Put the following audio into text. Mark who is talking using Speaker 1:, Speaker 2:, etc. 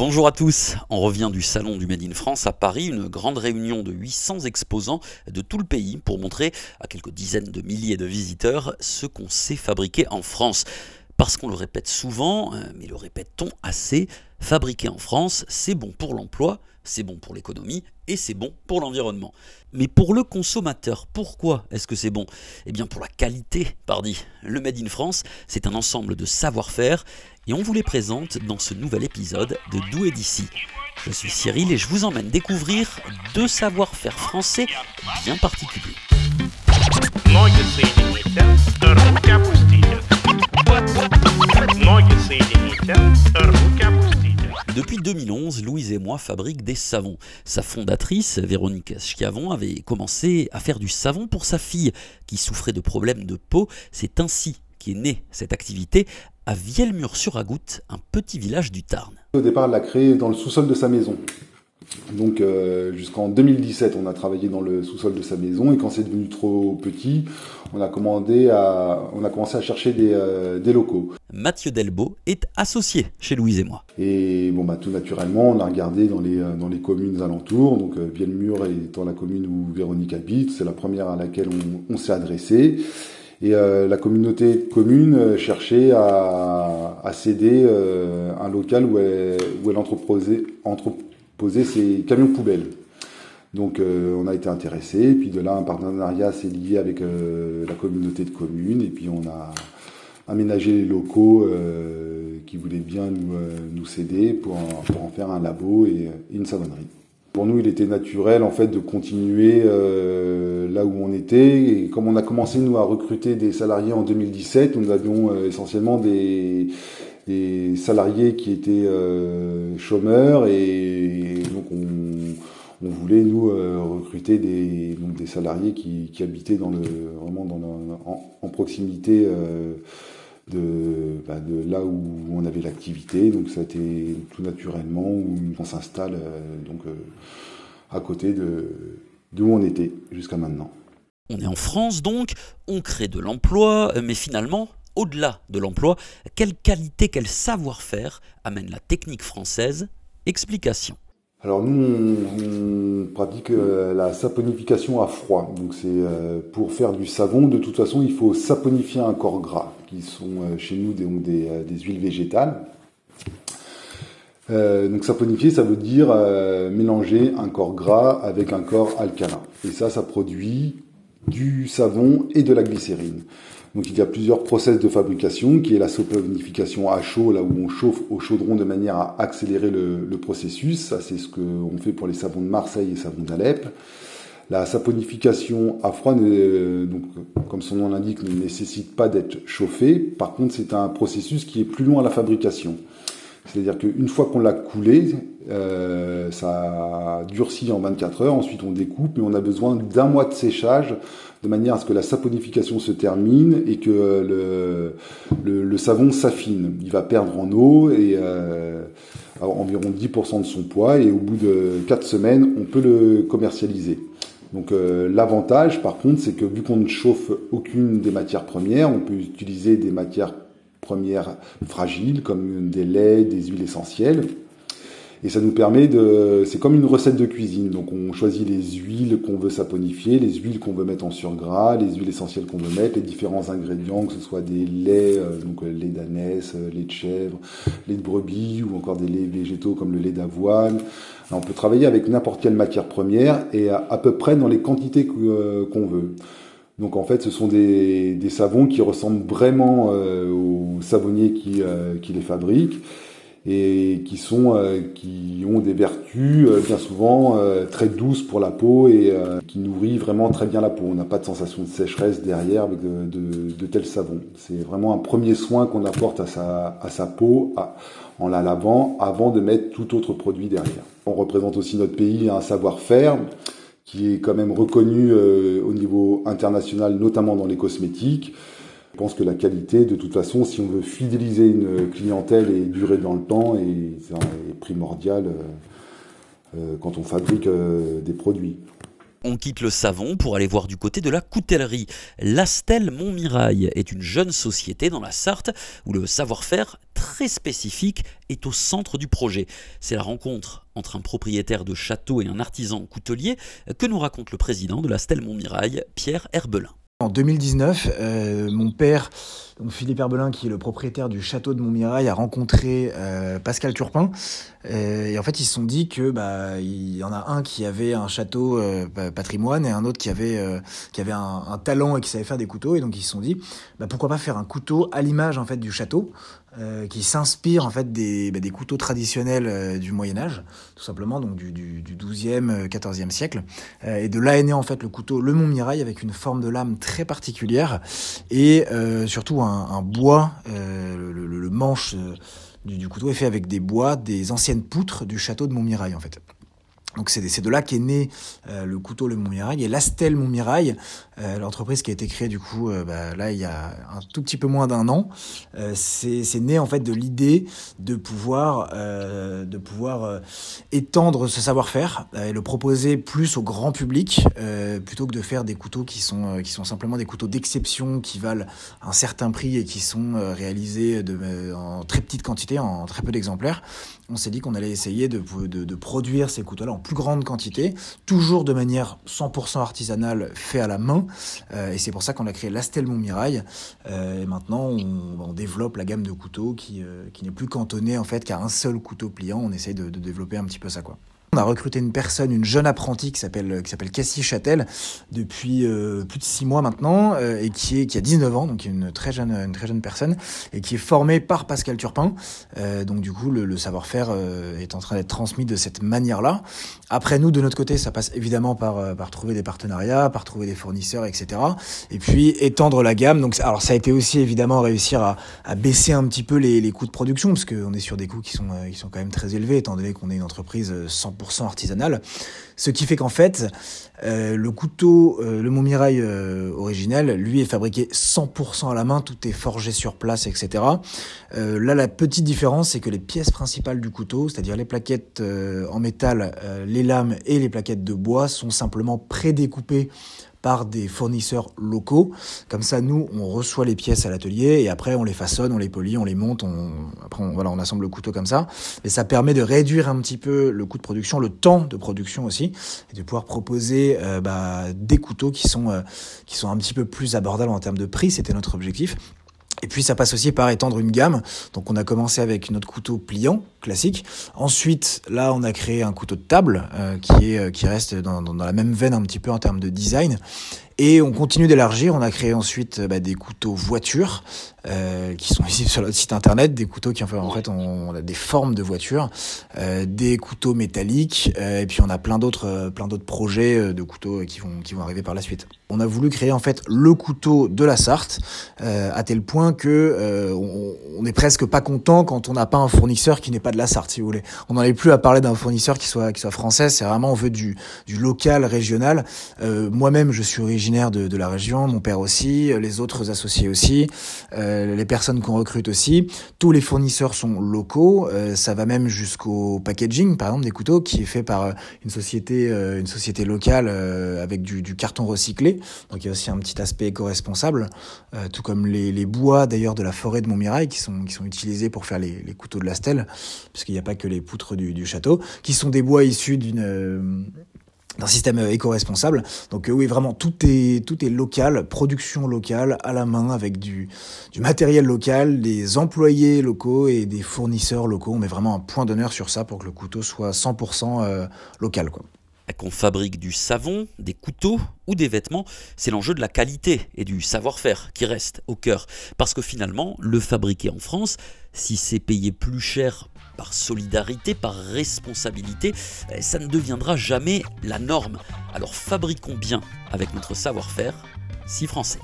Speaker 1: Bonjour à tous, on revient du salon du Made in France à Paris, une grande réunion de 800 exposants de tout le pays pour montrer à quelques dizaines de milliers de visiteurs ce qu'on sait fabriquer en France. Parce qu'on le répète souvent, euh, mais le répète-t-on assez, fabriquer en France, c'est bon pour l'emploi, c'est bon pour l'économie et c'est bon pour l'environnement. Mais pour le consommateur, pourquoi est-ce que c'est bon? Eh bien pour la qualité, pardi. Le Made in France, c'est un ensemble de savoir-faire et on vous les présente dans ce nouvel épisode de D'où et d'ici. Je suis Cyril et je vous emmène découvrir deux savoir-faire français bien particuliers. Depuis 2011, Louise et moi fabriquent des savons. Sa fondatrice, Véronique Schiavon, avait commencé à faire du savon pour sa fille qui souffrait de problèmes de peau. C'est ainsi qu'est née cette activité à Vielmur-sur-Agoutte, un petit village du Tarn.
Speaker 2: Au départ, elle l'a créé dans le sous-sol de sa maison. Donc euh, jusqu'en 2017, on a travaillé dans le sous-sol de sa maison et quand c'est devenu trop petit, on a, commandé à, on a commencé à chercher des, euh, des locaux.
Speaker 1: Mathieu Delbo est associé chez Louise et moi.
Speaker 2: Et bon, bah, tout naturellement, on a regardé dans les, euh, dans les communes alentours, donc euh, Vielmur étant la commune où Véronique habite, c'est la première à laquelle on, on s'est adressé. Et euh, la communauté de communes cherchait à, à céder euh, un local où elle, où elle entreposait, entreposait ses camions poubelles. Donc euh, on a été intéressé, puis de là un partenariat s'est lié avec euh, la communauté de communes, et puis on a aménagé les locaux euh, qui voulaient bien nous, céder pour en, faire un labo et, une savonnerie. Pour nous, il était naturel en fait de continuer euh, là où on était. Et comme on a commencé nous à recruter des salariés en 2017, nous avions essentiellement des, des salariés qui étaient chômeurs et donc on on voulait nous euh, recruter des, donc des salariés qui, qui, habitaient dans le, vraiment dans le, en, en, proximité euh, de, bah, de, là où on avait l'activité. Donc ça a été tout naturellement où on s'installe euh, donc à côté de d'où on était jusqu'à maintenant.
Speaker 1: On est en France donc, on crée de l'emploi, mais finalement, au-delà de l'emploi, quelle qualité, quel savoir-faire amène la technique française? Explication.
Speaker 2: Alors nous, on, pratique euh, la saponification à froid. Donc c'est euh, pour faire du savon, de toute façon, il faut saponifier un corps gras, qui sont euh, chez nous des, des, des huiles végétales. donc saponifier, ça veut dire mélanger un corps gras avec un corps alcalin. Et ça, ça produit du savon et de la glycérine. Donc il y a plusieurs process de fabrication, qui est la saponification à chaud, là où on chauffe au chaudron de manière à accélérer le, le processus. Ça, c'est ce qu'on fait pour les savons de Marseille et savons d'Alep. La saponification à froid, donc, comme son nom l'indique, ne nécessite pas d'être chauffé. Par contre, c'est un processus qui est plus long à la fabrication. C'est-à-dire qu'une fois qu'on l'a coulé, euh, ça durcit en 24 heures, ensuite on découpe, mais on a besoin d'un mois de séchage de manière à ce que la saponification se termine et que le, savon s'affine. Il va perdre en eau et euh, environ 10% de son poids et au bout de 4 semaines, on peut le commercialiser. Donc euh, l'avantage par contre, c'est que vu qu'on ne chauffe aucune des matières premières, on peut utiliser des matières premières fragiles comme des laits, des huiles essentielles. Et ça nous permet de, c'est comme une recette de cuisine. Donc on choisit les huiles qu'on veut saponifier, les huiles qu'on veut mettre en surgras, les huiles essentielles qu'on veut mettre, les différents ingrédients, que ce soit des laits, euh, donc lait d'ânesse, lait de chèvre, lait de brebis ou encore des laits végétaux comme le lait d'avoine. On peut travailler avec n'importe quelle matière première et à, peu près dans les quantités euh, qu'on veut. Donc en fait, ce sont des, des savons qui ressemblent vraiment euh, aux savonniers qui, euh, qui les fabriquent et qui sont euh, qui ont des vertus euh, bien souvent euh, très douces pour la peau et qui nourrit vraiment très bien la peau. On n'a pas de sensation de sécheresse derrière de, de, de tels savons. C'est vraiment un premier soin qu'on apporte à sa, à sa peau à, en la lavant avant de mettre tout autre produit derrière. On représente aussi notre pays un savoir-faire qui est quand même reconnu au niveau international, notamment dans les cosmétiques. Je pense que la qualité, de toute façon, si on veut fidéliser une clientèle et durer dans le temps, est, est primordial euh, quand on fabrique euh, des produits.
Speaker 1: On quitte le savon pour aller voir du côté de la coutellerie. L'Astel Montmirail est une jeune société dans la Sarthe où le savoir-faire très spécifique est au centre du projet. C'est la rencontre entre un propriétaire de château et un artisan coutelier que nous raconte le président de l'Astel Montmirail, Pierre Herbelin.
Speaker 3: En 2019, euh, mon père, Philippe Herbelin, qui est le propriétaire du château de Montmirail, a rencontré euh, Pascal Turpin. Euh, et en fait, ils se sont dit que bah il y en a un qui avait un château patrimoine et un autre qui avait qui avait un, un, talent et qui savait faire des couteaux. Et donc ils se sont dit bah, pourquoi pas faire un couteau à l'image en fait du château. Euh, qui s'inspire en fait des, bah, couteaux traditionnels euh, du Moyen Âge, tout simplement, donc du, du, du 12e, 14e euh, siècle. et de là est né en fait le couteau Le Montmirail avec une forme de lame très particulière et surtout un, bois, le, manche du, du, couteau est fait avec des bois des anciennes poutres du château de Montmirail en fait. Donc c'est de là qu'est né euh, le couteau Le Montmirail et l'Astel Montmirail, euh, l'entreprise qui a été créée du coup euh, bah, là il y a un tout petit peu moins d'un an. Euh, c'est né en fait de l'idée de pouvoir euh, de pouvoir étendre ce savoir-faire et le proposer plus au grand public plutôt que de faire des couteaux qui sont qui sont simplement des couteaux d'exception qui valent un certain prix et qui sont réalisés de, en très petite quantité, en très peu d'exemplaires. On s'est dit qu'on allait essayer de, de, de produire ces couteaux-là plus grande quantité, toujours de manière 100% artisanale, fait à la main. Euh, et c'est pour ça qu'on a créé l'Astel Montmirail. Euh, et maintenant, on, développe la gamme de couteaux qui, euh, qui n'est plus cantonnée en fait qu'à un seul couteau pliant. On essaye de, de développer un petit peu ça, quoi. On a recruté une personne, une jeune apprentie qui s'appelle qui s'appelle Cassie Châtel depuis euh, plus de six mois maintenant euh, et qui est qui a 19 ans donc une très jeune une très jeune personne et qui est formée par Pascal Turpin. Euh, donc du coup le, le savoir-faire euh, est en train d'être transmis de cette manière-là. Après nous de notre côté ça passe évidemment par euh, par trouver des partenariats, par trouver des fournisseurs etc. Et puis étendre la gamme. Donc alors ça a été aussi évidemment réussir à, à baisser un petit peu les, les coûts de production parce qu'on est sur des coûts qui sont qui sont quand même très élevés étant donné qu'on est une entreprise 100 artisanal. Ce qui fait qu'en fait, euh, le couteau, euh, le Montmirail euh, originel, lui est fabriqué 100% à la main, tout est forgé sur place, etc. Euh, là, la petite différence, c'est que les pièces principales du couteau, c'est-à-dire les plaquettes en métal, les lames et les plaquettes de bois, sont simplement prédécoupées par des fournisseurs locaux. Comme ça, nous, on reçoit les pièces à l'atelier et après, on les façonne, on les polit, on les monte, on, après, voilà, on assemble le couteau comme ça. Et ça permet de réduire un petit peu le coût de production, le temps de production aussi, et de pouvoir proposer euh, bah, des couteaux qui sont, euh, qui sont un petit peu plus abordables en termes de prix. C'était notre objectif. Et puis ça passe aussi par étendre une gamme. Donc on a commencé avec notre couteau pliant classique. Ensuite, là, on a créé un couteau de table euh, qui est qui reste dans, dans, la même veine un petit peu en termes de design. Et on continue d'élargir. On a créé ensuite bah, des couteaux voitures euh, qui sont ici sur notre site internet, des couteaux qui en fait, en fait on, on a des formes de voitures, euh, des couteaux métalliques, euh, et puis on a plein d'autres euh, plein d'autres projets euh, de couteaux qui vont qui vont arriver par la suite. On a voulu créer en fait le couteau de la Sarthe à tel point que on, on est presque pas content quand on n'a pas un fournisseur qui n'est pas de la Sarthe, si vous voulez. On n'en est plus à parler d'un fournisseur qui soit qui soit français. C'est vraiment on veut du du local, régional. Moi-même, je suis originaire de, la région, mon père aussi, les autres associés aussi, euh, les personnes qu'on recrute aussi. Tous les fournisseurs sont locaux. Euh, ça va même jusqu'au packaging, par exemple, des couteaux qui est fait par euh, une société, une société locale avec du, carton recyclé. Donc il y a aussi un petit aspect éco-responsable, tout comme les, bois d'ailleurs de la forêt de Montmirail qui sont utilisés pour faire les, couteaux de la stèle, puisqu'il n'y a pas que les poutres du château, qui sont des bois issus d'une d'un système éco-responsable. Donc euh, oui, vraiment, tout est, tout est local, production locale, à la main, avec du, du matériel local, des employés locaux et des fournisseurs locaux. On met vraiment un point d'honneur sur ça pour que le couteau soit 100% euh, local. Quoi.
Speaker 1: Qu'on fabrique du savon, des couteaux ou des vêtements, c'est l'enjeu de la qualité et du savoir-faire qui reste au cœur. Parce que finalement, le fabriquer en France, si c'est payé plus cher par solidarité, par responsabilité, ça ne deviendra jamais la norme. Alors fabriquons bien avec notre savoir-faire, si français.